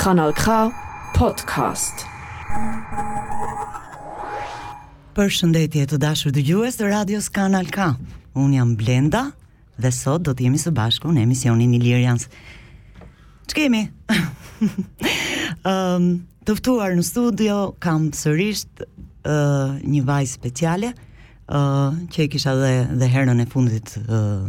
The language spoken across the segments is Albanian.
Kanal K Podcast. Përshëndetje të dashur dëgjues të radios Kanal K. Unë jam Blenda dhe sot do të jemi së bashku në emisionin Ilirians. Ç'kemi? um, të ftuar në studio, kam sërisht uh, një vajzë speciale, uh, që e kisha dhe, dhe herën e fundit uh,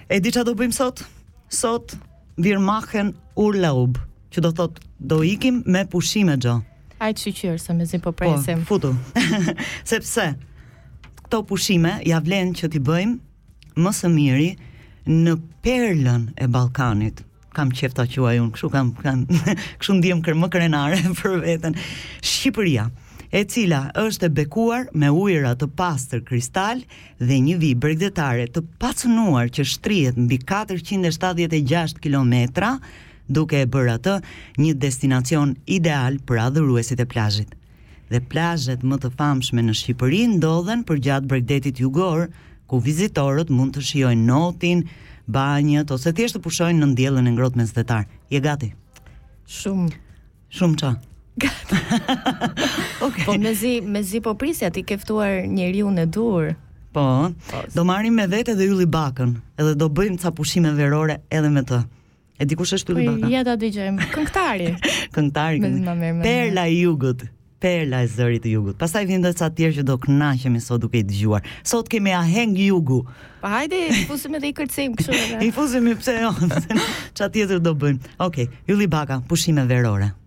E di çfarë do bëjmë sot? Sot wir machen Urlaub, që do thot do ikim me pushime xho. Ai shyqyr se mezi po, po presim. Po, futu. Sepse këto pushime ia vlen që t'i bëjmë më së miri në perlën e Ballkanit. kam qejf ta quaj unë, kështu kam, kam kështu ndihem kër më krenare për veten. Shqipëria, e cila është e bekuar me ujëra të pastër kristal dhe një vijë bregdetare të pacënuar që shtrihet mbi 476 kilometra, duke e bërë atë një destinacion ideal për adhuruesit e plazhit. dhe plazhet më të famshme në Shqipëri ndodhen përgjatë bregdetit jugor, ku vizitorët mund të shijojnë notin, banjat ose thjesht të pushojnë nën diellin e ngrohtë mesdhetar. Je gati? Shumë. Shumë ça. Gati. okay. Po mezi mezi po prisja ti ke ftuar njeriun e duhur. Po, po. Do marrim me vete dhe Ylli Bakën, edhe do bëjmë ca pushime verore edhe me të. E di kush është Ylli Baka? Po ja ta dëgjojmë. Këngëtari. Këngëtari. Perla e Jugut. Perla e zërit të Jugut. Pastaj vjen edhe ca të tjerë që do kënaqemi sot duke i dëgjuar. Sot kemi aheng jugu. Po hajde, i fusim edhe i kërcim kështu edhe. I fusim pse jo. Ça tjetër do bëjmë? Okej, okay. Ylli Baka, pushime verore.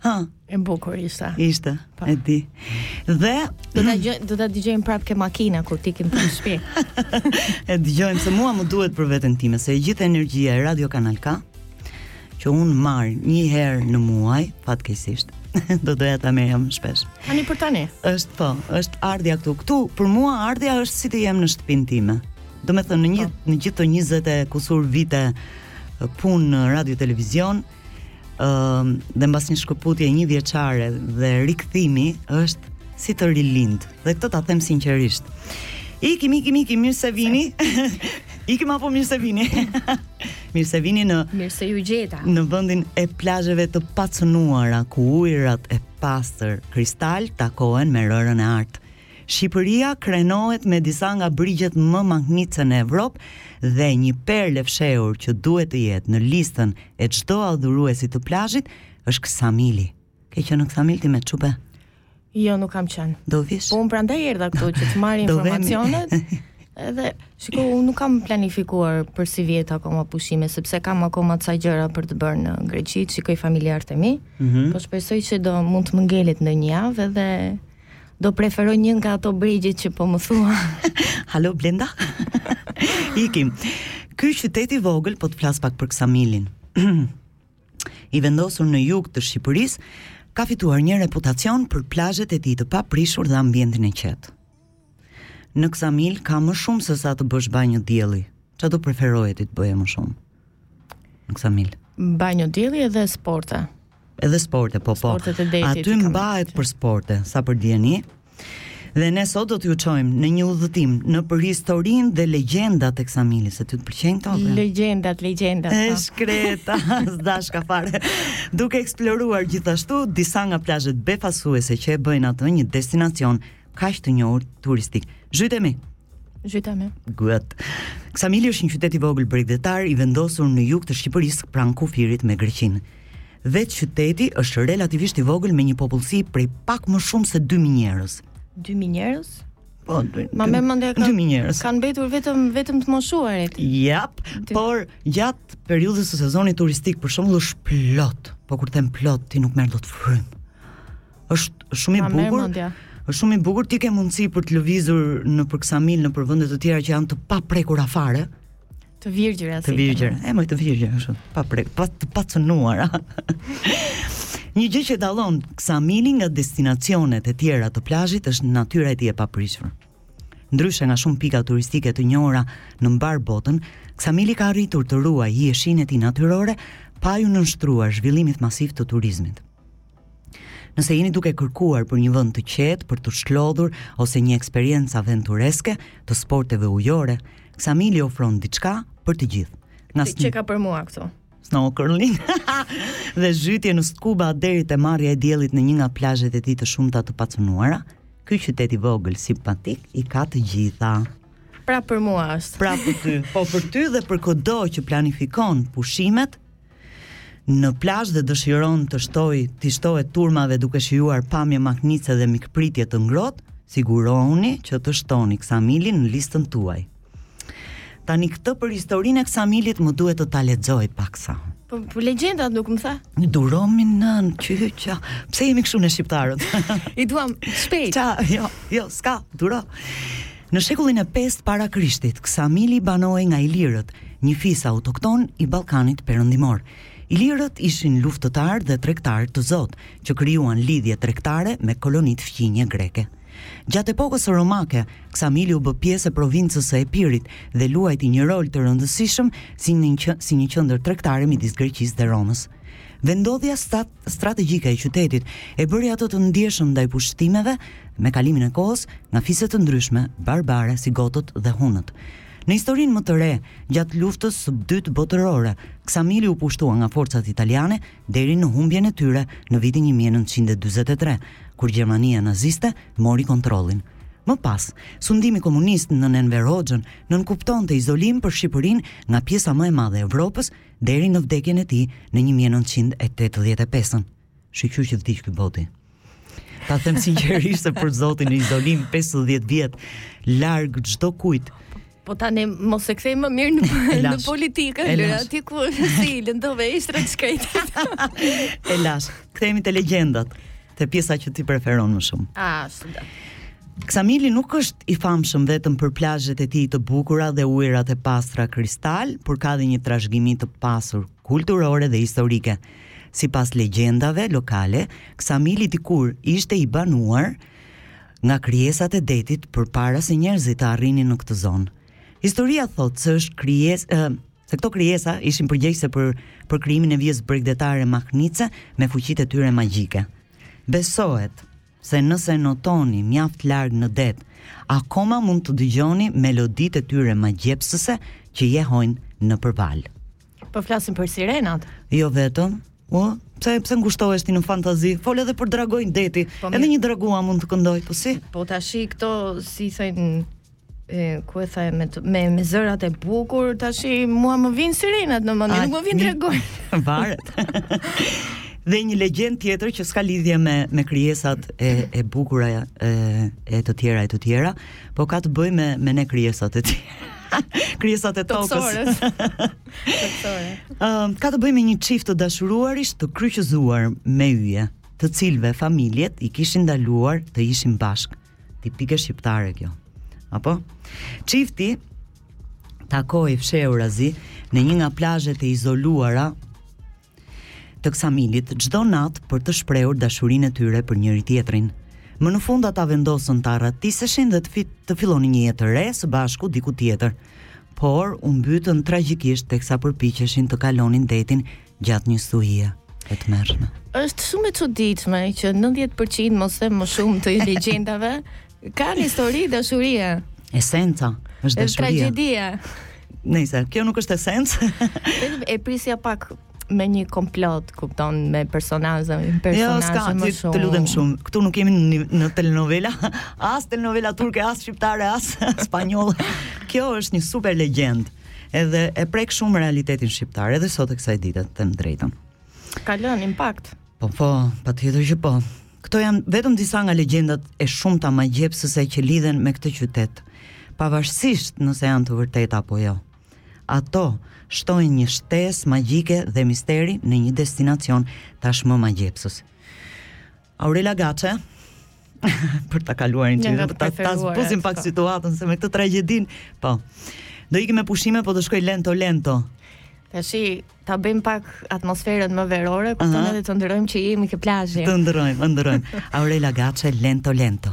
Ha, e bukur ishte. Ishte, pa. Po. e di. Dhe do ta dëgjojmë, do ta dëgjojmë prapë ke makina kur të ikim në shtëpi. e dëgjojmë se mua më duhet për veten time se e gjithë energjia e Radio Kanal K që unë marr një herë në muaj, fatkeqësisht. do doja ta merrja më shpesh. Tani për tani. Është po, është ardhja këtu. Këtu për mua ardhja është si të jem në shtëpinë time. Domethënë në një po. në gjithë ato 20 e kusur vite punë në radio televizion, ë uh, dhe mbas një shkëputje një vjeçare dhe rikthimi është si të rilind. Dhe këtë ta them sinqerisht. Ikim, ikim, ikim, mirë se vini. ikim apo mirë se vini. mirë se vini në Mirë se ju gjeta. Në vendin e plazheve të pacënuara ku ujërat e pastër kristal takohen me rërën e artë. Shqipëria krenohet me disa nga brigjet më mahnitëse në Evropë dhe një perlë e fshehur që duhet të jetë në listën e çdo adhuruesi të plazhit është Ksamili. Ke qenë në Ksamil ti me çupe? Jo, nuk kam qenë. Do vish? Po unë prandaj erdha këtu që të marr informacionet. Edhe shiko, unë nuk kam planifikuar për sivjet akoma pushime sepse kam akoma ca gjëra për të bërë në Greqi, shikoj familjarët e mi. Mm -hmm. Po shpresoj që do mund të më ngelet një javë edhe Do preferoj një nga ato brigjet që po më thua. Alo Blenda. Ikim. Ky qytet i vogël po të flas pak për Ksamilin. I vendosur në jug të Shqipërisë, ka fituar një reputacion për plazhet e tij të paprishur dhe ambientin e qetë. Në Ksamil ka më shumë se sa të bësh banjë dielli. Ça do preferoje ti të bëje më shumë? Në Ksamil. Banjë dielli edhe sporte. Edhe sporte, po po. Sportet e detit. Aty mbahet për sporte, sa për dijeni. Dhe ne sot do t'ju çojmë në një udhëtim nëpër historinë dhe legjendat e Ksamilit, se ty të pëlqejnë ato. Legjendat, legjendat. E po. shkreta, s'dash ka fare. Duke eksploruar gjithashtu disa nga plazhet befasuese që e bëjnë atë një destinacion kaq të njohur turistik. Zhytemi. Zhytemi. Good. Ksamili është një qytet i vogël bregdetar i vendosur në jug të Shqipërisë pranë kufirit me Greqinë. Vetë qyteti është relativisht i vogël me një popullsi prej pak më shumë se 2000 njerëz. 2000 njerëz? Po, ma merr mendja ka 2000 njerëz. Kanë mbetur vetëm vetëm të moshuarit. Jap, por gjatë periudhës së sezonit turistik për shembull është plot. Po kur them plot, ti nuk merr dot frymë. është shumë i bukur. Është shumë i bukur ti ke mundësi për të lëvizur nëpër Ksamil nëpër vende të tjera që janë të paprekura fare. Të virgjëra si. Të virgjëra, e moj të virgjëra ashtu, pa prek, pa të pacenuara. Një gjë që dallon Ksamilin nga destinacionet e tjera të plazhit është natyra e tij e paprishur. Ndryshe nga shumë pika turistike të njohura në mbarë botën, Ksamili ka arritur të ruajë hijeshinë e tij natyrore pa iu nënshtruar zhvillimit masiv të turizmit. Nëse jeni duke kërkuar për një vend të qetë për t'u çlodhur ose një eksperiencë aventureske të sporteve ujore, Ksamili ofron diçka për të gjithë. Nga sn... ka për mua këtu. Snorkeling dhe zhytje në skuba deri te marrja e diellit në një nga plazhet e tij të shumta të pacenuara, ky qytet i vogël simpatik i ka të gjitha. Pra për mua është. Pra për ty, po për ty dhe për këdo që planifikon pushimet, në plazh dhe dëshiron të shtojë, të shtohet turmave duke shijuar pamje mahnitëse dhe mikpritje të ngrohtë, sigurohuni që të shtoni Ksamilin në listën tuaj. Tani këtë për historinë e Ksamilit më duhet të ta lexoj paksa. Po, po legjendat nuk më tha. Durimi, nënë qyqja. Pse jemi kështu ne shqiptarët? I duam shpejt. Ça, jo, jo, s'ka, duro. Në shekullin e pestë para Krishtit, Ksamili banohej nga ilirët, një fis autokton i Ballkanit Perëndimor. Ilirët ishin luftëtarë dhe tregtarë të zotë, që krijuan lidhje tregtare me kolonitë fqinje greke. Gjatë epokës romake, Ksamili u bë pjesë e provincës së Epirit dhe luajti një rol të rëndësishëm si një si një qendër tregtare midis Greqisë dhe Romës. Vendndodhja stat strategjike e qytetit e bëri atë të ndjeshëm ndaj pushtimeve me kalimin e kohës nga fise të ndryshme barbare si gotët dhe hunët. Në historinë më të re, gjatë luftës së dytë botërore, Ksamili u pushtua nga forcat italiane deri në humbjen e tyre në vitin 1943, kur Gjermania naziste mori kontrollin. Më pas, sundimi komunist nën Enver Hoxhën nënkuptonte izolim për Shqipërinë nga pjesa më e madhe e Evropës deri në vdekjen e tij në një mijë e nëntëqind e tetëdhjetë e pesën. Shyqyr që vdiq ky boti. Ta them sinqerisht se për Zotin në izolim 50 vjet larg çdokujt. Po tani mos e kthej më mirë në, në politikë, lëre aty ku s'i lëndove eshtrat të shkretit. Ela, kthehemi te legjendat. te pjesa që ti preferon më shumë. Ah, s'di. Ksamili nuk është i famshëm vetëm për plazhet e tij të bukura dhe ujërat e pastra kristal, por ka dhe një trashëgimi të pasur kulturore dhe historike. Sipas legjendave lokale, Ksamili dikur ishte i banuar nga krijesat e detit përpara se njerëzit të arrinin në këtë zonë. Historia thotë se është krijesë, se këto krijesa ishin përgjegjëse për për krijimin e vijës bregdetare mahnitëse me fuqitë e tyre magjike. Besohet se nëse notoni mjaft larg në det, akoma mund të dëgjoni meloditë e tyre magjepsëse që jehojnë nëpër valë. Po flasim për sirenat. Jo vetëm, O, pse pse ngushtohesh ti në fantazi? Fol edhe për dragonj deti. Po, edhe një dragua mund të këndojë, po si? Po tash këto si thënë e ku e tha me me, me zërat e bukur tash mua më vijnë sirenat në mendje nuk më vijnë dragonj. Varet dhe një legjendë tjetër që s'ka lidhje me me krijesat e e bukura e e të tjera e të tjera po ka të bëjë me me ne krijesat e tjera krijesat e tokës. Ëm ka të bëjë me një çift të dashuruarish të kryqëzuar me yje, të cilëve familjet i kishin ndaluar të ishin bashkë. Tipike shqiptare kjo. Apo? Çifti takohej fshehurazi në një nga plazhet e izoluara të Ksamilit çdo natë për të shprehur dashurinë e tyre për njëri tjetrin. Më në fund ata vendosën të arratiseshin dhe të, fit, të fillonin një jetë të re së bashku diku tjetër. Por u mbytën tragjikisht teksa përpiqeshin të kalonin detin gjatë një stuhie të tmerrshme. Është shumë e çuditshme që 90% mos them më shumë të legjendave kanë histori dashurie. Esenca është dashuria. Tragjedia. Nëse kjo nuk është esencë, e prisja pak me një komplot, kupton, me personazhe, me jo, personazhe jo, më shumë. Të lutem shumë. Ktu nuk jemi në, në telenovela, as telenovela turke, as shqiptare, as spanjolle. Kjo është një super legjendë. Edhe e prek shumë realitetin shqiptar edhe sot e kësaj dite, të them drejtën. Ka lënë impakt. Po po, patjetër që po. Këto janë vetëm disa nga legjendat e shumta magjepsëse që lidhen me këtë qytet, pavarësisht nëse janë të vërteta apo jo. Ato shtojnë një shtesë magjike dhe misteri në një destinacion tashmë magjepsës. Aurela Gaçe për ta kaluar një çështje, ta ta zbusim pak po. situatën se me këtë tragjedinë, po. Do ikim me pushime, po do shkoj lento lento. Tashi ta bëjmë pak atmosferën më verore, kupton edhe të ëndërrojmë që jemi ke plazhi. Të ëndërrojmë, ëndërrojmë. Aurela Gaçe lento lento.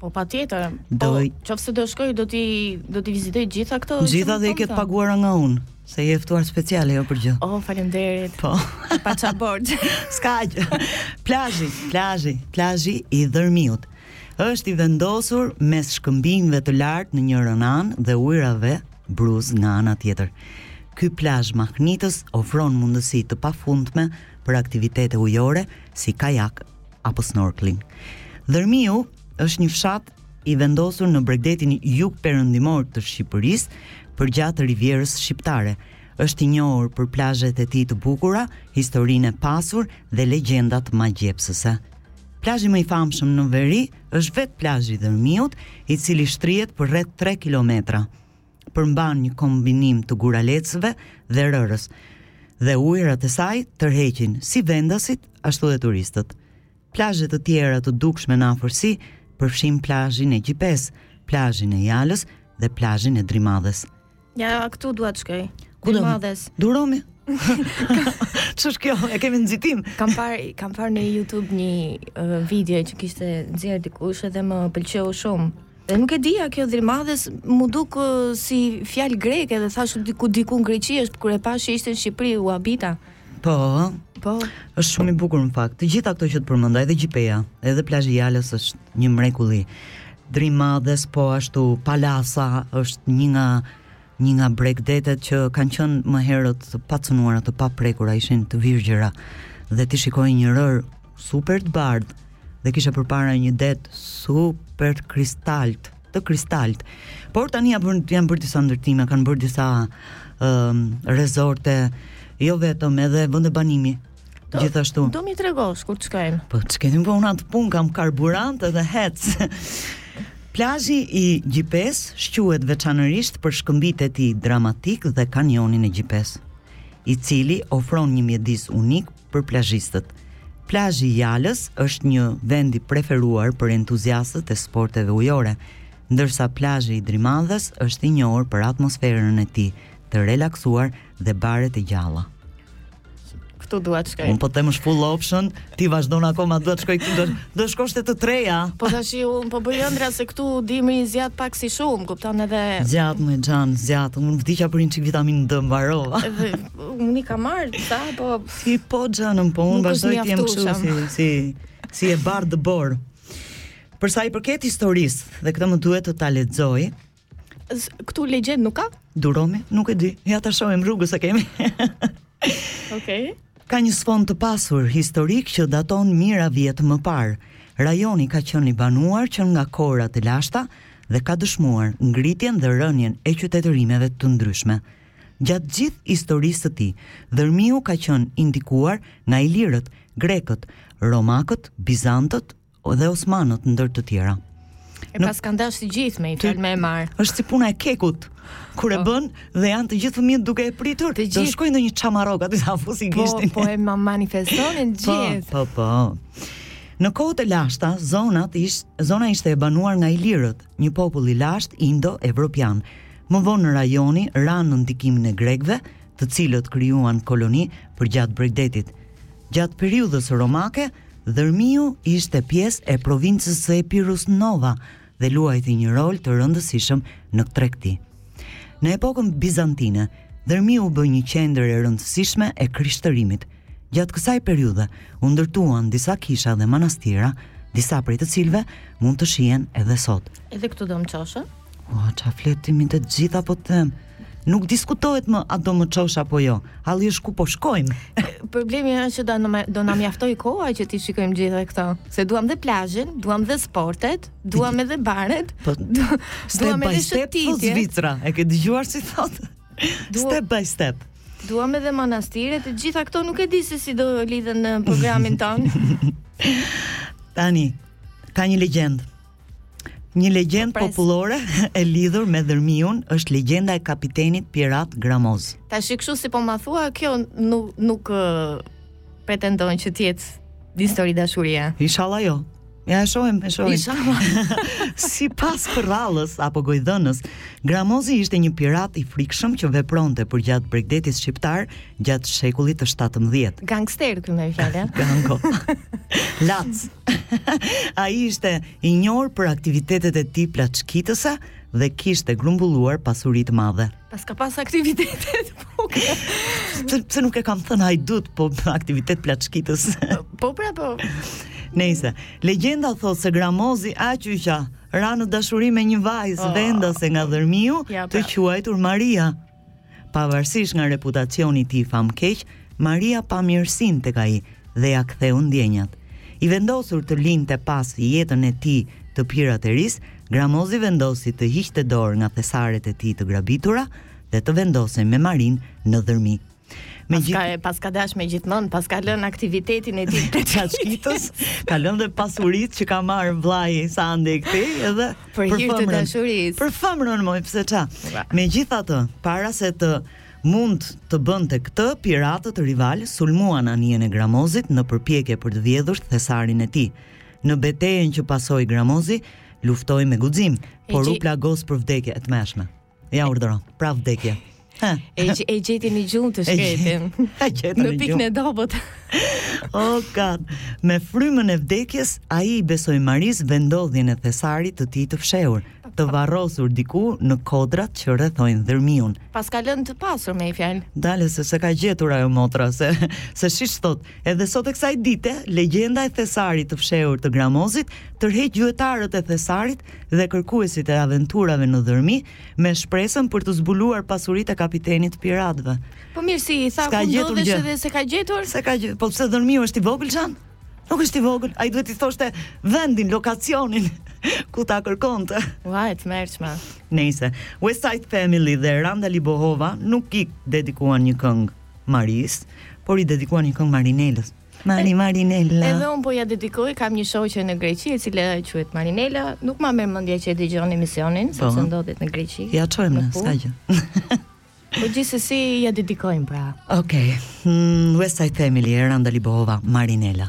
Po patjetër. Po, nëse do shkoj do ti do ti vizitoj gjitha këto. Gjitha do i kesh paguar nga unë, se je ftuar speciale jo për gjë. Oh, faleminderit. Po. Paça borxh. S'ka gjë. Plazhi, plazhi, plazhi i Dhërmiut. Është i vendosur mes shkëmbinjve të lartë në njërën anë dhe ujërave bruz nga ana tjetër. Ky plazh mahnitës ofron mundësi të pafundme për aktivitete ujore si kajak, apo snorkeling. Dhërmiu është një fshat i vendosur në bregdetin jugperëndimor të Shqipërisë, përgjatë rivierës shqiptare. Është i njohur për plazhet e tij të bukura, historinë e pasur dhe legjendat magjepsëse. Plazhi më i famshëm në veri është vetë plazhi i Dhërmiut, i cili shtrihet për rreth 3 kilometra. përmban një kombinim të guralecëve dhe rërës dhe ujërat e saj tërheqin si vendasit ashtu dhe turistët. Plazhe të tjera të dukshme në afërsi përfshijnë plazhin e Gjipes, plazhin e Jalës dhe plazhin e Drimadhes. Ja, këtu dua të shkoj. Drimadhes. Duromë. Ç'është kjo? E kemi nxitim. Kam parë, kam parë në YouTube një uh, video që kishte nxjerr dikush dhe më pëlqeu shumë. Dhe nuk e dija kjo Drimadhes m'u duk si fjalë greke dhe thashë diku diku në Greqi është kur e pashë ishte në Shqipëri u habita. Po. Po. Është shumë i bukur në fakt. Të gjitha këto që të përmenda edhe Gjipeja, edhe plazhi i Jalës është një mrekulli. Drimadhes po ashtu, Palasa është një nga Një nga bregdetet që kanë qenë më herët të pacënuara, të paprekura, ishin të virgjëra dhe ti shikoje një rërë super të bardhë dhe kisha përpara një det super kristaltë, të kristaltë. Por tani janë bërë janë bërë disa ndërtime, kanë bërë disa ë um, rezorte, jo vetëm edhe vende banimi. Do, Gjithashtu. Do m'i tregosh kur të shkojmë. Po të shkojmë po unë atë punë kam karburant edhe hec. Plazhi i Gjipesë shquhet veçanërisht për shkëmbinjtë e tij dramatikë dhe kanionin e Gjipesë, i cili ofron një mjedis unik për plazhistët. Plazhi i Jalës është një vend i preferuar për entuziastët e sporteve ujore, ndërsa plazhi i Drimadhës është i njohur për atmosferën e tij të relaksuar dhe baret e gjalla. këtu dua të shkoj. Unë po të them është full option, ti vazhdon akoma dua të shkoj këtu, do, do shkosh te të treja. Po tash unë po bëj ëndrra se këtu dimri i zgjat pak si shumë, kupton edhe Zgjat më xhan, zgjat. Unë vdiqa për një çik vitaminë D mbarova. Unë i kam marrë sa po ti po xhanën, po unë vazhdoj të jem kështu si si si e bardhë borë. Për sa i përket historisë, dhe këtë më duhet të ta lexoj, Këtu legjendë nuk ka? Duromë, nuk e di. Ja ta shohim rrugës se kemi. Okej. Okay. Ka një sfond të pasur historik që daton mijëra vjet më parë. Rajoni ka qenë i banuar që nga kohëra të lashta dhe ka dëshmuar ngritjen dhe rënien e qytetërimeve të ndryshme. Gjatë gjithë historisë së tij, Dhërmiu ka qenë i ndikuar nga ilirët, grekët, romakët, bizantët dhe osmanët ndër të tjera. E paskan dashur të gjithë me një fjalë me e marrë. Është si puna e kekut. Kur e po. bën dhe janë të gjithë fëmijët duke e pritur, të gjithë shkojnë nga një çamarrok aty sa fusi po, gishtin. Po, po e ma manifestonin po, gjithë. Po, po, po. Në kohët e lashta, zonat ish, zona ishte e banuar nga ilirët, një popull i lashtë indo-evropian. Më vonë rajoni ra nën ndikimin e grekëve, të cilët krijuan koloni përgjatë bregdetit. Gjatë periudhës romake, Dhërmiu ishte pjesë e provincës së Epirus Nova dhe luajti një rol të rëndësishëm në tregti. Në epokën bizantine, Dhërmiu u bë një qendër e rëndësishme e krishtërimit. Gjatë kësaj periudhe u ndërtuan disa kisha dhe manastira, disa prej të cilëve mund të shihen edhe sot. Edhe këtu do më çosh. Ua, çfarë flet, te të gjitha po të them. Nuk diskutohet më a do më çosh apo jo. Halli është ku po shkojmë. Problemi është që do na do na mjaftojë koha që t'i shikojmë gjithë këto. Se duam dhe plazhin, duam dhe sportet, duam edhe baret, po, duam edhe shëtitje. Po Zvicra, e ke dëgjuar si thotë? Step by step. Duam edhe manastire, të gjitha këto nuk e di se si do lidhen në programin tonë. Tani, ka një legjendë. Një legjendë popullore e lidhur me Dhërmiun është legjenda e kapitenit pirat Gramoz. Tashi kështu si po ma thua, kjo nuk nuk pretendon që të jetë histori dashurie. Inshallah jo. Ja e shohim, e shohim. Inshallah. Sipas përrallës apo gojdhënës, Gramozi ishte një pirat i frikshëm që vepronte përgjatë bregdetit shqiptar gjatë shekullit të 17. Gangster ky me një fjalë. Gango. Lac. Ai ishte i njohur për aktivitetet e tij plaçkitëse dhe kishte grumbulluar pasuri të madhe. Paska pas aktivitetet buke. Se pse nuk e kam thënë hajdut, po aktivitet plaçkitës. po pra po. Nejse, legjenda thotë se Gramozi ah, që ça ra në dashuri me një vajzë oh, vendase nga Dhërmiu, ja pra, të quajtur Maria. Pavarësisht nga reputacioni i tij famëkeq, Maria pa mirësinë tek ai dhe ia ktheu ndjenjat. I vendosur të linte pas jetën e tij të piraterisë, Gramozi vendosi të hiqte dorë nga thesaret e tij të grabitura dhe të vendosej me Marinë në Dhërmi. Me gjithë paska, e paska dash me gjithë mend, paska lënë aktivitetin e tij plaçkitës, ka lënë dhe pasuritë që ka marrë vllai Sandi i këtij, edhe Për hir të dashurisë. Për femrën moj pse ça. Megjithatë, para se të mund të bënte këtë, piratët rivalë sulmuan anijen e Gramozit në përpjekje për të vjedhur thesarin e tij. Në betejën që pasoi Gramozi luftoi me guxim, por u plagos për vdekje. E tmerrshme. Ja urdhëro, pra vdekje. E, e gjeti në gjumë të shkretin. E gjeti në, në pikën e dobët. O God, me frymën e vdekjes, ai i besoi Marisë vendodhjen e thesarit të tij të fshehur, të varrosur diku në kodrat që rrethojnë Dhërmiun. E paska lënë të pasur me një fjalë. Dale se s'e ka gjetur ajo motra, se shih ç'thotë, edhe sot e kësaj dite, legjenda e thesarit të fshehur të Gramozit, tërheq gjuetarët e thesarit dhe kërkuesit e aventurave në Dhërmi, me shpresën për të zbuluar pasuritë e kapitenit të piratëve. Po mirë si i tha ku ndodhej edhe s'e ka gjetur? S'e ka gjetur. Po pse Dhërmiu është i vogël xhan? Nuk është i vogël, ai duhet t'i thoshte vendin, lokacionin ku ta kërkonte. Ua, e tmerrshme. Nejse, West Side Family dhe Eranda Libohova nuk i dedikuan një këngë Marisë, por i dedikuan një këngë Marinelës. Mari Marinella. Edhe unë po ja dedikoj, kam një shoqe në Greqi e cila quhet Marinella, nuk ma merr mendja që e dëgjon emisionin, po. sepse ndodhet në Greqi. Ja çojmë ne, s'ka gjë. Po gjithsesi ja dedikojmë pra. Okej. Okay. Mm, West Side Family Eranda Libohova, Marinella.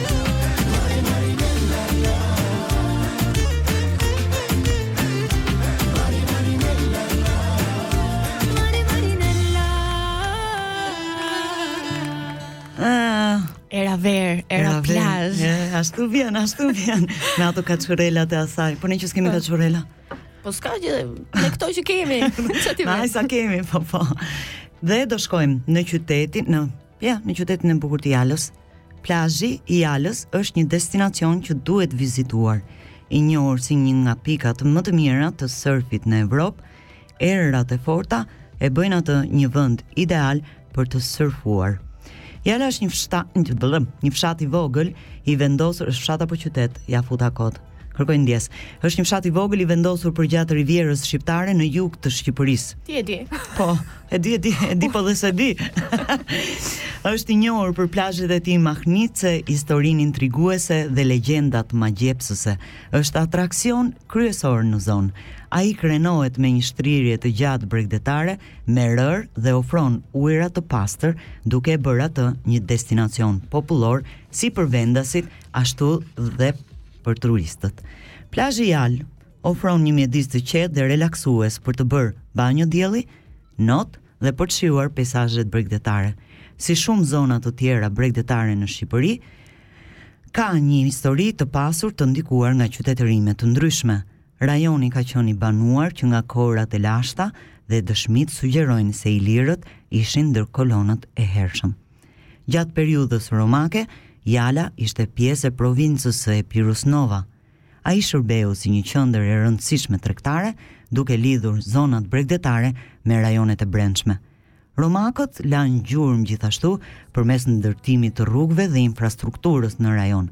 ashtu vjen, ashtu vjen. Me ato kaçurela të asaj. Po ne që s'kemi po. kaçurela. Po s'ka gjë, me këto që kemi. Sa ti kemi. sa kemi, po po. Dhe do shkojmë në qytetin, në ja, në qytetin e bukur të Jalës. Plazhi i Jalës është një destinacion që duhet vizituar, i njohur si një nga pikat më të mira të surfit në Evropë. Erërat e forta e bëjnë atë një vend ideal për të surfuar. Jala është një fshat, një fshat i vogël, i vendosur është fshat apo qytet, ja futa kot. Kërkoj ndjesë. Është një fshat i vogël i vendosur përgjatë rivierës shqiptare në jug të Shqipërisë. Ti e di. Po, E di, e di, e di, po dhe s'e di. është i njohur për plazhet e tij mahnitëse, historinë intriguese dhe legjendat magjepsëse. Është atraksion kryesor në zonë. Ai krenohet me një shtrirje të gjatë bregdetare me rërë dhe ofron ujëra të pastër, duke e bërë atë një destinacion popullor si për vendasit, ashtu dhe për turistët. Plazhi Jal Ofron një mjedis të qetë dhe relaksues për të bërë banjo dielli, not dhe për të shijuar peizazhet bregdetare. Si shumë zona të tjera bregdetare në Shqipëri, ka një histori të pasur të ndikuar nga qytetërime të ndryshme. Rajoni ka qenë i banuar që nga kohërat e lashta dhe dëshmitë sugjerojnë se ilirët ishin ndër kolonët e hershëm. Gjatë periudhës romake, Jala ishte pjesë e provincës së Epirus Nova. Ai shërbeu si një qendër e rëndësishme tregtare, duke lidhur zonat bregdetare me rajonet e brendshme. Romakët lanë gjurmë gjithashtu përmes ndërtimit të rrugëve dhe infrastrukturës në rajon.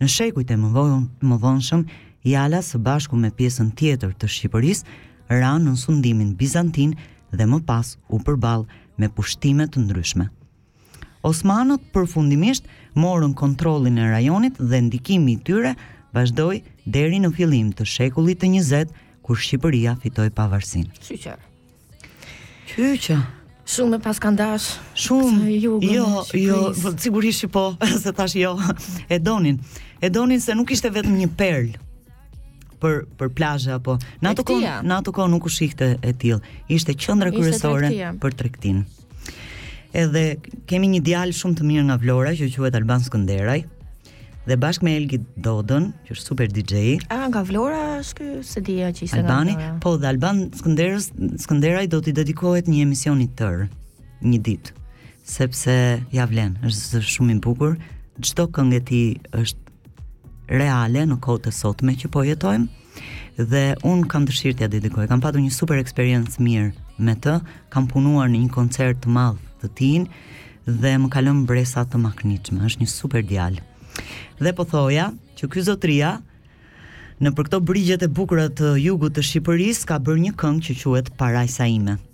Në shekujt e mëvonshëm, Jala së bashku me pjesën tjetër të Shqipërisë ranë nën sundimin bizantin dhe më pas u përball me pushtime të ndryshme. Osmanët përfundimisht morën kontrollin e rajonit dhe ndikimi i tyre vazhdoi deri në fillim të shekullit të 20 kur Shqipëria fitoi pavarësinë. Qyqë. Qyqë. Shumë pas kanë dash. Shumë. Jo, jo, jo, po, sigurisht po, se tash jo. E donin. E donin se nuk ishte vetëm një perlë për për plazhe apo në atë kohë në atë kohë nuk shihej e tillë. Ishte qendra kryesore për tregtinë. Edhe kemi një djalë shumë të mirë nga Vlora që quhet Alban Skënderaj dhe bashkë me Elgi Dodën, që është super DJ. A nga Vlora është ky s'e dija që ishte Albani, nga Vlora. Po, dhe Alban Skënderës, Skënderaj do t'i dedikohet një emision i tërë një ditë, sepse ja vlen, është shumë i bukur. Çdo këngë e tij është reale në kohët e sotme që po jetojmë. Dhe unë kam dëshirë t'ia dedikoj. Kam patur një super eksperiencë mirë me të. Kam punuar në një koncert të madh të tij dhe më ka lënë mbresa të mahnitshme. Është një super djalë. Dhe po thoja që ky zotria nëpër këto brigjet e bukura të jugut të Shqipërisë ka bërë një këngë që quhet Parajsa ime.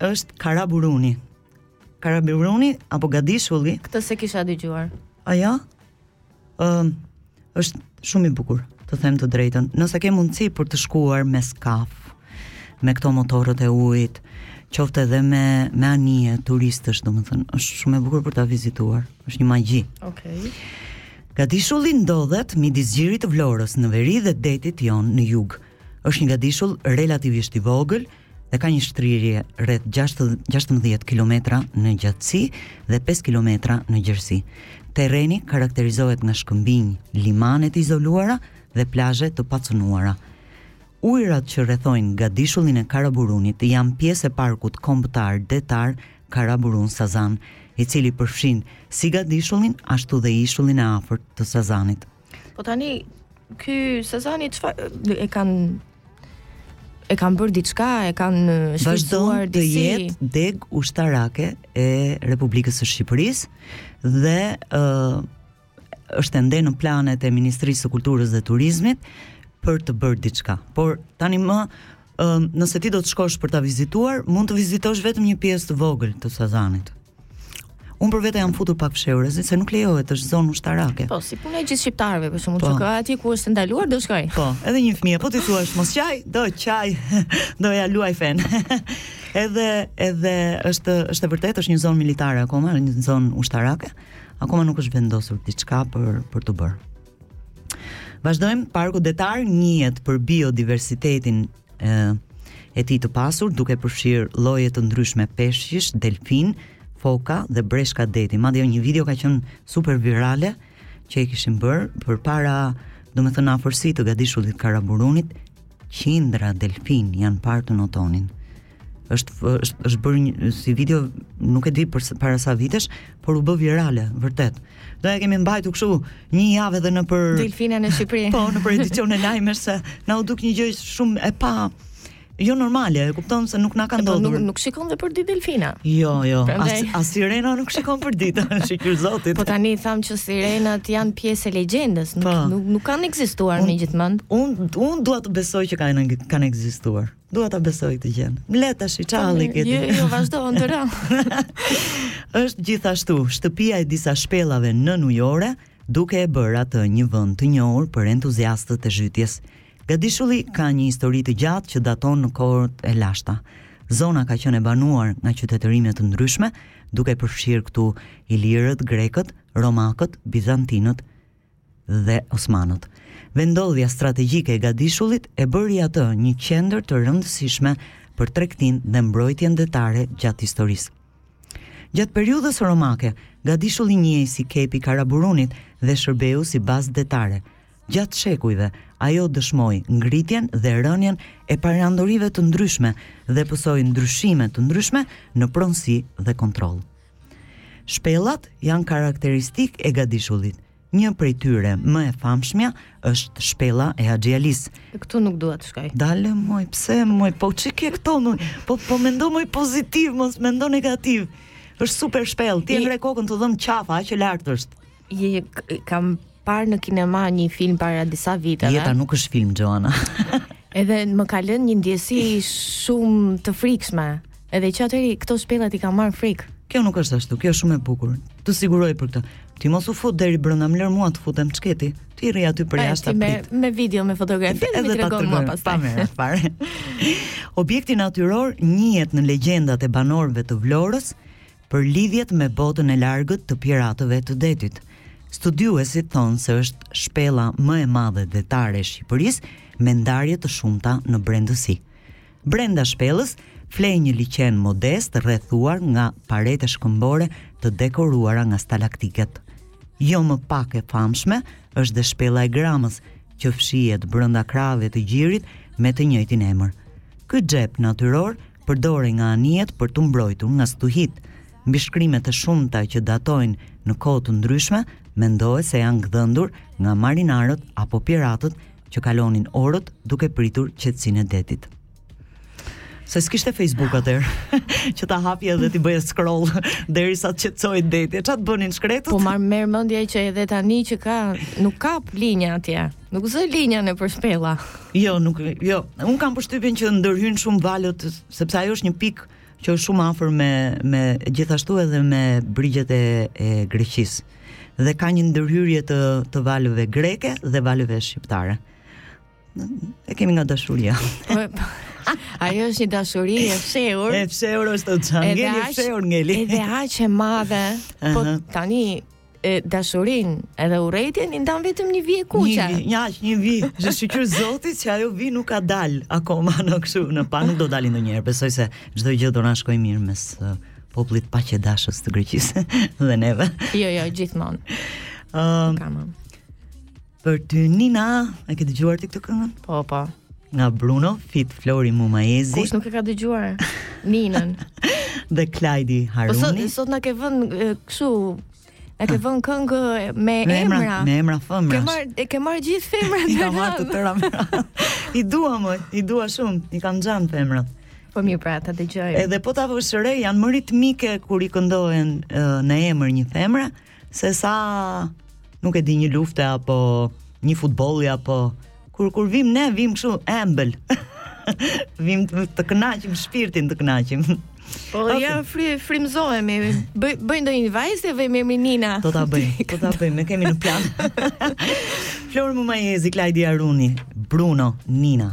është Karaburuni. Karaburuni apo Gadishulli? Këtë s'e kisha dëgjuar. A ja? Ëm është shumë i bukur, të them të drejtën. Nëse ke mundësi për të shkuar me skaf, me këto motorët e ujit, qoftë edhe me me anije turistësh, domethënë, është shumë e bukur për ta vizituar. Është një magji. Okej. Okay. Gadishulli ndodhet midis gjirit të Vlorës në veri dhe detit Jon në jug. Është një gadishull relativisht i vogël, dhe ka një shtrirje rreth 16 kilometra në gjatësi dhe 5 kilometra në gjerësi. Terreni karakterizohet nga shkëmbinj, limane të izoluara dhe plazhe të pacenuara. Ujërat që rrethojnë gadishullin e Karaburunit janë pjesë e parkut kombëtar detar Karaburun Sazan, i cili përfshin si gadishullin ashtu dhe ishullin e afërt të Sazanit. Po tani ky Sazani çfarë e kanë e kanë bërë diçka, e kanë shfrytëzuar disi. Vazhdon të jetë degë ushtarake e Republikës së Shqipërisë dhe ë uh, është ende në planet e Ministrisë së Kulturës dhe Turizmit për të bërë diçka. Por tani më nëse ti do të shkosh për ta vizituar, mund të vizitosh vetëm një pjesë të vogël të Sazanit. Unë për vete jam futur pak fshehurazi se nuk lejohet është zonë ushtarake. Po, si puna e gjithë shqiptarëve, për shkak po. se ka atje ku është ndaluar do shkoj. Po, edhe një fëmijë, po t'i thuash mos qaj, do qaj, do ja luajë fenë. edhe edhe është është e vërtetë është një zonë militare akoma, një zonë ushtarake. Akoma nuk është vendosur diçka për për të bërë. Vazhdojmë, parku detar njihet për biodiversitetin e, e tij të pasur, duke përfshirë lloje të ndryshme peshqish, delfin, foka dhe breshka deti. Madje një video ka qenë super virale që e kishin bërë përpara, domethënë në afërsi të gadishullit Karaburunit, qindra delfin janë parë të notonin. është është është bërë një si video nuk e di përpara sa vitesh, por u bë virale, vërtet. Dhe e kemi mbajtur kështu një javë edhe nëpër Delfina në Shqipëri. Po, nëpër edicione lajmesh se na u duk një gjë shumë e pa jo normale, e kupton se nuk na ka po, ndodhur. Nuk, nuk shikon dhe përditë delfina. Jo, jo, as, as sirena nuk shikon përditë, shyqyr Zotit. Po tani thamë që sirenat janë pjesë e legjendës, nuk, po. nuk, nuk kanë ekzistuar me gjithmonë. Unë unë dua të besoj që kanë kanë ekzistuar. Dua ta besoj këtë gjë. Më le ta shijoj këtë. Jo, jo, vazhdo ëndërro. Është gjithashtu shtëpia e disa shpellave nënujore, duke e bërë atë një vend të njohur për entuziastët e zhytjes. Gadishulli ka një histori të gjatë që daton në kohët e lashta. Zona ka qenë e banuar nga qytetërime të ndryshme, duke përfshirë këtu ilirët, grekët, romakët, bizantinët. dhe osmanët. Vendndodhja strategjike e Gadishullit e bëri atë një qendër të rëndësishme për tregtinë dhe mbrojtjen detare gjatë historisë. Gjatë periudhës romake, Gadishulli njihej si Kepi i Karaburunit dhe shërbeu si bazë detare. Gjatë shekujve, ajo dëshmoi ngritjen dhe rënien e perandorive të ndryshme dhe pësoi ndryshime të ndryshme në pronësi dhe kontroll. Shpellat janë karakteristikë e gadishullit. Një prej tyre më e famshmja është shpella e Haxhi Alisë. Këtu nuk dua të shkoj. Dale moj, pse moj, po ç'i ke këto moj? Po po mendo moj pozitiv, mos mendo negativ. Është super shpellë, ti e ngre kokën të dhemb qafa, aq e lartë është. E kam parë në kinema një film para disa viteve. Jeta nuk është film Joana. Edhe më ka lënë një ndjesi shumë të frikshme. Edhe që atëherë këto shpellat i kam marrë frikë. Kjo nuk është ashtu, kjo është shumë e bukur. Të siguroj për këtë. Ti mos u fut deri brenda më lër mua të futem ç'ke ti. Ti rri aty përjashta po prit. Me video me fotografi dhe më tregon më pas. Pa merak fare. Objekti natyror njihet në legjendat e banorëve të Vlorës, për lidhjet me botën e largët të piratëve të detit. Studiuesit thonë se është shpella më e madhe detare e Shqipërisë me ndarje të shumta në brendësi. Brenda shpellës fle një liqen modest rrethuar nga parete shkëmbore të dekoruara nga stalaktitet. Jo më pak e famshme është dhe shpella e Gramës, që fshihet brenda krahëve të gjirit me të njëjtin emër. Ky xhep natyror përdorej nga anijet për t'u mbrojtur nga stuhitë. Mbishkrimet e shumta që datojnë në kohë të ndryshme, mendohet se janë gdhëndur nga marinarët apo piratët që kalonin orët duke pritur qetësinë e detit. Se s'kishte Facebook atëherë që ta hapje dhe t'i bëje scroll derisa të qetësohej deti. Ça të bënin shkretët? Po ma merr mendja që edhe tani që ka nuk kap linja atje Nuk zë linja nëpër shpella. Jo, nuk, jo. Unë kam përshtypjen që ndërhyn shumë valët, sepse ajo është një pikë që është shumë afër me me gjithashtu edhe me brigjet e, e Greqisë. Dhe ka një ndërhyrje të të valëve greke dhe valëve shqiptare. E kemi nga dashuria. Ajo është një dashuri e fshehur. E fshehur është ça ngeli e fshehur ngeli. Edhe aq e madhe. Po tani e dashurinë edhe urrejtjen i ndan vetëm një vijë e kuqe. Një vijë, një aq një vijë. Shyqyr Zotit që ajo vijë nuk ka dalë akoma në kështu, në pah, nuk do dali ndonjëherë. Besoj se çdo gjë do na shkojë mirë mes uh, popullit paqedashës të Greqisë dhe neve. Jo, jo, gjithmonë. Ëm. Um, Për ty Nina, e ke dëgjuar ti këtë këngën? Po, po. Nga Bruno feat Flori Mumajesi. Kush nuk e ka dëgjuar? Ninën. dhe Klajdi po, Haruni. Po sot, sot na ke vënë kështu E ke vënë këngë me, me emra, emra, me emra femrash. Ke marrë, i ke marrë gjithë femrat. I kam marrë të tëra. I dua më, i dua shumë, i kam xhan femrat. Po mirë pra, ta dëgjojmë. Edhe po ta vësh re, janë më ritmike kur i këndohen në emër një femre. Ëh, Sesa nuk e di një lufte apo një futbolli apo kur kur vijmë ne vijmë kështu ëmbël. Vijmë të, të kënaqim shpirtin të kënaqim. Po okay. ja fry, frymëzohemi. Bëj bëj ndonjë vajzë dhe me emrin Nina. Do ta bëj. Do ta bëj, e kemi në plan. Flori Mumajesi, Klajdi Haruni, Bruno, Nina.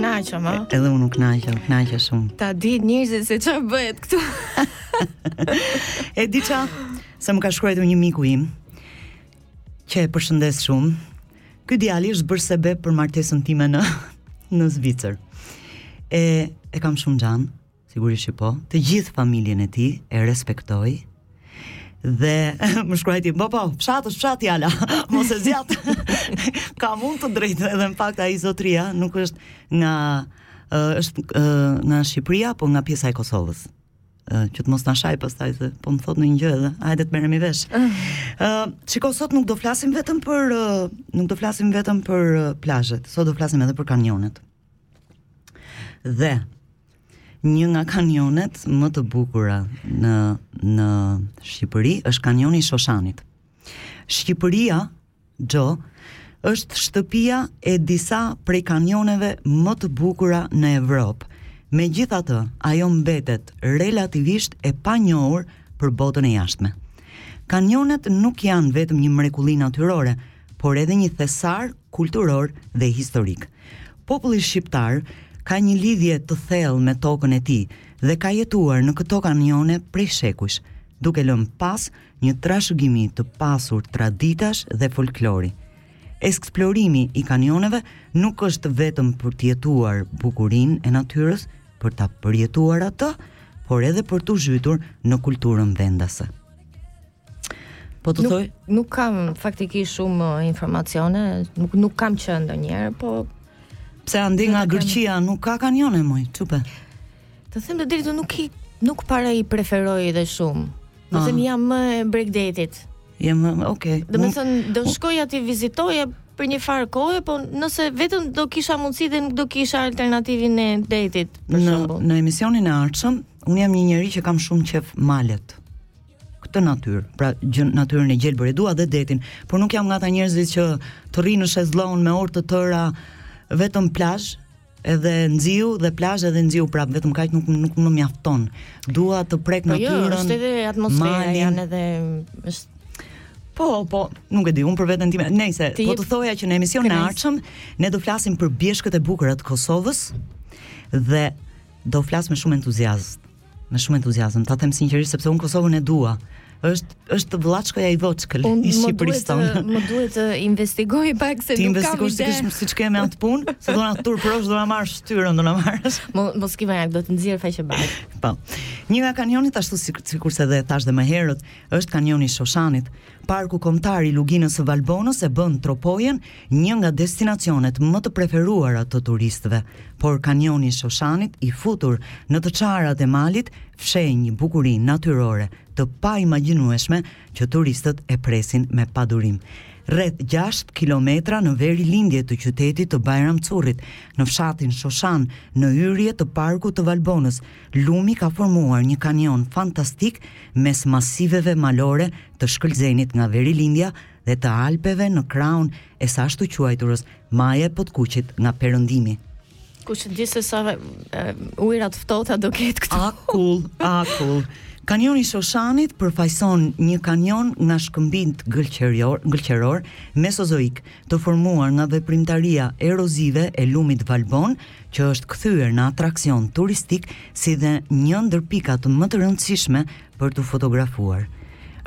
kënaqem, a? Edhe unë u kënaqem, kënaqem shumë. Ta dinë njerëzit se çfarë bëhet këtu. e di ça, se më ka shkruar një miku im që e përshëndes shumë. Ky djali është bërë sebep për martesën time në në Zvicër. E e kam shumë xhan, sigurisht që po. Të gjithë familjen e tij e respektoj. Dhe më shkruajti, po po, fshat është fshat Jala, mos e zgjat. Kam unë të drejtë edhe në fakt ai zotria nuk është nga është nga Shqipëria, po nga pjesa e Kosovës. që të mos na shash pastaj se po më thotë një gjë edhe hajde të merremi vesh. Ëh, ah. uh, shiko sot nuk do flasim vetëm për uh, nuk do flasim vetëm për uh, plazhet, sot do flasim edhe për kanionet. Dhe një nga kanionet më të bukura në në Shqipëri është kanioni i Shoshanit. Shqipëria Xho, është shtëpia e disa prej kanioneve më të bukura në Evropë. Megjithatë, ajo mbetet relativisht e panjohur për botën e jashtme. Kanionet nuk janë vetëm një mrekulli natyrore, por edhe një thesar kulturor dhe historik. Populli shqiptar ka një lidhje të thellë me tokën e tij dhe ka jetuar në këto kanione prej shekujsh, duke lënë pas një trashëgimi të pasur traditash dhe folklori. Eksplorimi i kanioneve nuk është vetëm për të jetuar bukurinë e natyrës, për ta përjetuar atë, por edhe për t'u zhytur në kulturën vendase. Po të thoja, nuk, nuk kam faktikisht shumë uh, informacione, nuk nuk kam qenë ndonjëherë, po pse andej nga Greqia nuk ka kanione moj çupë. Të them të drejtën nuk i nuk para i preferoj edhe shumë. Domethënë jam më e bregdetit. Jam më, okay. Domethënë do shkoja t'i vizitoja për një farë kohë, po nëse vetëm do kisha mundësi dhe nuk do kisha alternativën e detit, për në, shembull. Në emisionin e ardhshëm, unë jam një njeri që kam shumë qejf malet, këtë natyrë, pra gjithë natyrën e gjelbër e dua dhe detin, por nuk jam nga ata njerëzit që të rri në shezllon me orë të tëra vetëm plazh, Edhe nxihu dhe plazh edhe nxihu prapë, vetëm kaq nuk nuk më mjafton. Dua të prek po jo, natyrën. Po është edhe atmosfera janë edhe është Po, po, nuk e di, unë për veten time. Nejse, po të thoja që në emisionin e ardhshëm ne do flasim për bjeshkët e bukura të Kosovës dhe do flas me shumë entuziazëm. Me shumë entuziazëm, ta them sinqerisht sepse unë Kosovën e dua. Është është vllaçkoja i voçkël i Shqipërisë sonë. Më duhet të investigoj pak se nuk kam ide. Ti investigoje siç e kemi atë punë, se do na turpërosh, do na marrësh fytyrën, do na marrësh. Mos ki merak, do të nxjerr faqebardhë. Po. Një nga kanionet ashtu sikurse e thashë dhe më herët, është kanioni i Shoshanit. Parku Kombëtar i Luginës së Valbonës e bën Tropojën një nga destinacionet më të preferuara të turistëve, por Kanioni i Shoshanit, i futur në të çarat e malit, fsheh një bukuri natyrore të paimagjinueshme që turistët e presin me padurim. Rreth gjashtë kilometra në verilindje të qytetit të Bajram Currit, në fshatin Shoshan, në hyrje të Parkut të Valbonës, Lumi ka formuar një kanion fantastik mes masiveve malore të Shkëlzenit nga verilindja dhe të Alpeve në krahun e së ashtuquajturës Maja e Potkuqit nga perëndimi. Kush di se sa ujëra të ftohta do ketë këtu. Akull, akull. Kanioni i Shoshanit përfaqëson një kanion nga shkëmbinjt gëlqeror, gëlqeror mesozoik, të formuar nga veprimtaria erozive e lumit Valbonë që është kthyer në atraksion turistik si dhe një ndër pikat më të rëndësishme për t'u fotografuar.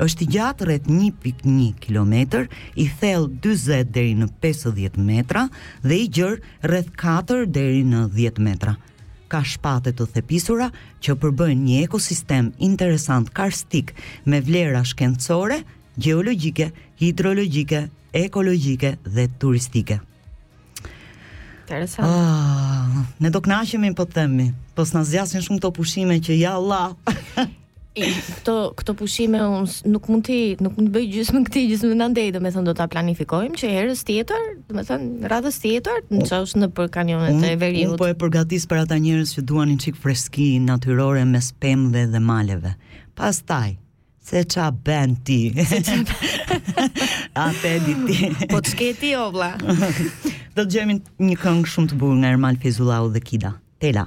Është i gjatë rreth 1.1 kilometër, i thellë 40 deri në 50 metra dhe i gjerë rreth 4 deri në 10 metra. Ka shpate të thepisura që përbëjnë një ekosistem interesant karstik me vlera shkencore, gjeologjike, hidrologjike, ekologjike dhe turistike. Interesant. Ah, ne do kënaqemi po themi. Po s'na zgjasin shumë këto pushime që ja Allah. këto këto pushime un nuk mund të nuk mund të bëj gjysmën këtej gjysmën andej, domethënë do ta planifikojmë që herës tjetër, domethënë radhës tjetër, nëse është nëpër kanionet e veriut. Un po e përgatis për ata njerëz që duan një çik freski natyrore mes pemëve dhe maleve. Pastaj, Se ça bën ti Se ça bën A e di ti Po ç'ke ti o vla Do dëgjojmë një këngë shumë të bukur nga Ermal Fejzullahu dhe Kida Tela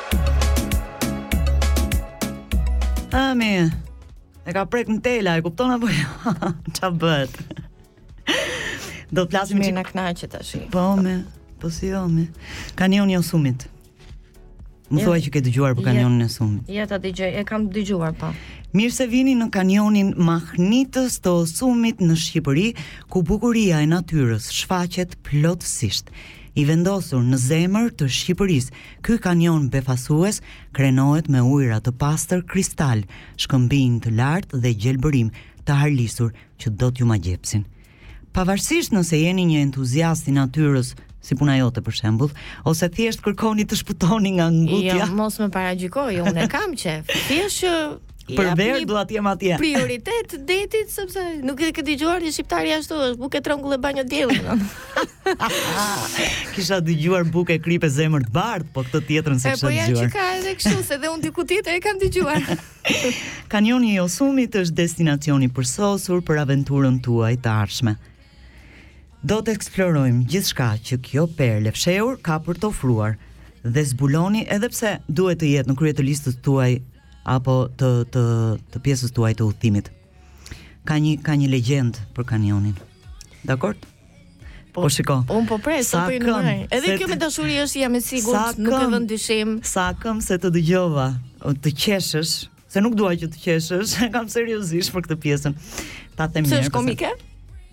Ami, e ka prek në tela, e kupton apo jo? Ça bëhet? Do të flasim çik... Më na kënaqe tashi. Po, me, po si jo, me. Kanioni i Osumit. Më thuaj që ke dëgjuar për kanionin e Osumit. Ja ta dëgjoj, e kam dëgjuar po. Po. Mirë se vini në kanionin mahnitës të Osumit në Shqipëri, ku bukuria e natyrës shfaqet plotësisht. I vendosur në zemër të Shqipërisë, Ky kanion befasues krenohet me ujëra të pastër kristal, shkëmbinj të lartë dhe gjelbërim të harlisur që do t'ju magjepsin. Pavarësisht nëse jeni një entuziast i natyrës, si puna jote për shembull, ose thjesht kërkoni të shpëtoni nga ngutja. Jo, mos më paragjyko, unë e kam qef. Thjesht që për verë do t'i jap më atë prioritet detit sepse nuk e ke dëgjuar një shqiptar ashtu, është bukë, trangull e banjo dielli. Kisha dëgjuar bukë e kripë zemër të bardhë, po këtë tjetrën s'e kisha dëgjuar. Po ja që ka edhe kështu, se dhe unë diku tjetër e kam dëgjuar. Kanioni i Osumit është destinacioni i përsosur për aventurën tuaj të ardhshme. Do të eksplorojmë gjithçka që kjo perlë e fshehur ka për të ofruar dhe zbuloni edhe pse duhet të jetë në krye të listës tuaj apo të, të, të pjesës tuaj të udhëtimit. Ka një, ka një legjendë për kanionin. Dakord? Po, po shiko. Unë po pres sa po i numëroj. Edhe kjo me dashuri është jam e sigurt, nuk e vë në dyshim. Sa këm se të dëgjova, të qeshësh, se nuk dua që të qeshësh, e kam seriozisht për këtë pjesën. Ta them mirë. Është komike?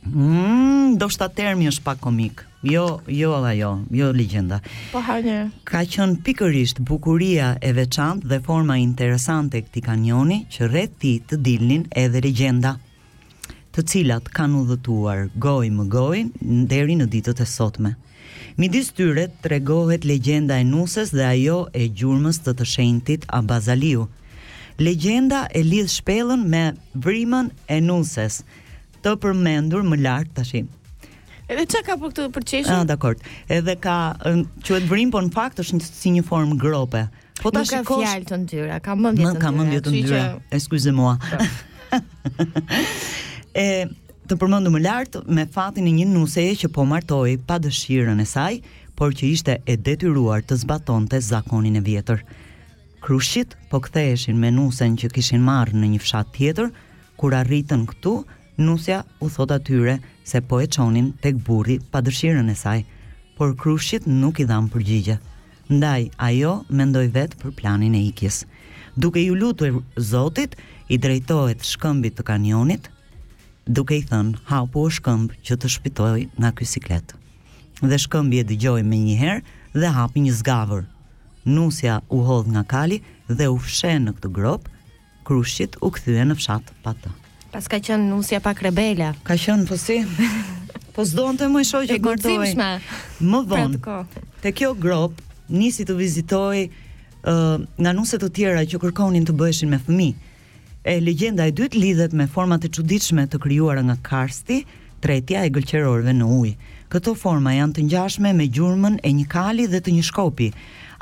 Mm, ndoshta termi është pak komik. Jo, jo edhe jo, jo legjenda. Po ha një. Ka qenë pikërisht bukuria e veçantë dhe forma interesante e këtij kanioni që rreth tij të dilnin edhe legjenda. të cilat kanë udhëtuar gojë më gojë deri në ditët e sotme. Midis tyre tregohet legjenda e nuses dhe ajo e gjurmës të të shenjtit Abaz Aliu. Legjenda e lidh shpellën me vrimën e nuses, të përmendur më lart tashi. Edhe çka ka për këtë për të qeshur? Ah, dakord. Edhe ka quhet vrimë, por në fakt është si një formë grope. Po ta shikosh. Nuk ka fjalë të ndyra, ka mendje të ndyra. Ka mendje të ndyra. Eskuzë mua. e të përmendu më lart me fatin e një nuseje që po martohej pa dëshirën e saj, por që ishte e detyruar të zbatonte zakonin e vjetër. Krushqit po ktheheshin me nusen që kishin marrë në një fshat tjetër, kur arritën këtu, nusja u thotë atyre se po e çonin tek burri pa dëshirën e saj, por krushqit nuk i dhanë përgjigje. Ndaj, ajo mendoi vetë për planin e ikjes. Duke iu lutur Zotit, i drejtohet shkëmbit të kanionit, duke i thënë, hapu o shkëmb që të shpëtoj nga ky siklet. Dhe shkëmbi e dëgjoi menjëherë dhe hapi një zgavër. Nusja u hodh nga kali dhe u fsheh në këtë gropë, Krushqit u kthyen në fshat pa të. Paska qenë nusja pak rebele. Ka qenë po si? Po s'donte më shoqë të martohej. Më vonë. Te kjo gropë nisi të vizitohej uh, nga nuse të tjera që kërkonin të bëheshin me fëmijë. E legjenda e dytë lidhet me format e çuditshme të krijuara nga karsti, Tretja e gëlqerorëve në ujë. Këto forma janë të ngjashme me gjurmën e një kali dhe të një shkopi.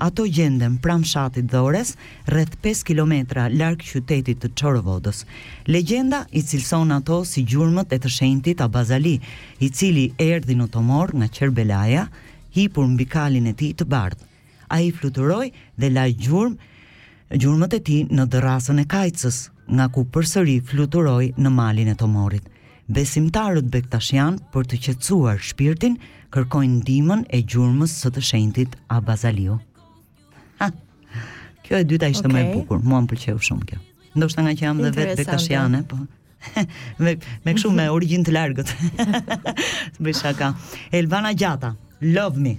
Ato gjenden pranë fshatit Dhores, rreth pesë kilometra larg qytetit të Çorovodës. Legjenda i cilëson ato si gjurmët e të shenjtit Abaz Ali, i cili erdhi në Tomorr nga Qerbelaja, hipur mbi kalin e tij të bardhë. Ai fluturoi dhe la gjurmë gjurmët e tij në dërrasën e Kajcës, nga ku përsëri fluturoi në malin e Tomorit. Besimtarët bektashianë për të qetësuar shpirtin kërkojnë ndihmën e gjurmës së të shenjtit Abaz Aliu. Ha. Kjo e dyta ishte okay. më e bukur, mua më pëlqeu shumë kjo. Ndoshta nga që jam dhe vetë bektashiane, po. me me kështu me origjinë të largët. Bëj shaka. Elvana Gjata, love me.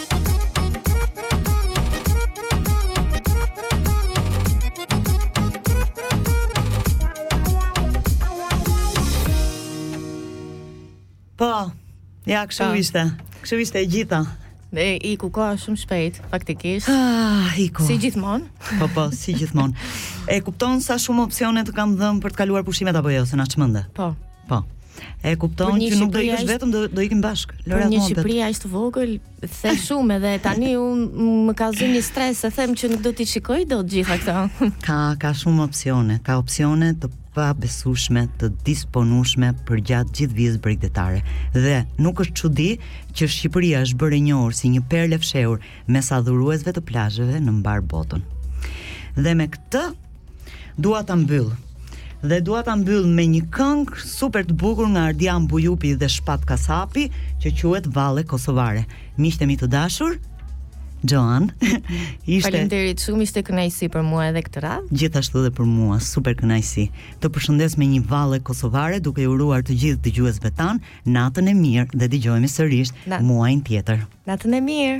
Po, ja kështu po. ishte. Kështu ishte e gjitha. Dhe iku koha shumë shpejt, faktikisht. Ah, iku. Si gjithmonë. Po po, si gjithmonë. e kupton sa shumë opsione të kam dhënë për të kaluar pushimet apo jo, se na çmende. Po. Po. E kupton që nuk do ikësh vetëm do do ikim bashkë. Lëra një Shqipëri aq të vogël, the shumë edhe tani unë më ka zënë një stres se them që nuk do t'i shikoj dot gjitha këto. Ka ka shumë opsione, ka opsione të pabesueshme të disponueshme përgjatë gjithë vijës bregdetare. Dhe nuk është çudi që Shqipëria është bërë e njohur si një perlë e fshehur mes adhuruesve të plazheve në mbarë botën. Dhe me këtë Dua ta mbyll. Dhe dua ta mbyll me një këngë super të bukur nga Ardian Bujupi dhe Shpat Kasapi, që quhet Valle Kosovare. Miqtë e mi të dashur, Xhoan. ishte Faleminderit shumë, ishte kënaqësi për mua edhe këtë radhë. Gjithashtu edhe për mua, super kënaqësi. Të përshëndes me një valle kosovare duke i uruar të gjithë dëgjuesve tanë natën e mirë dhe dëgjohemi sërish muajin tjetër. Natën e mirë.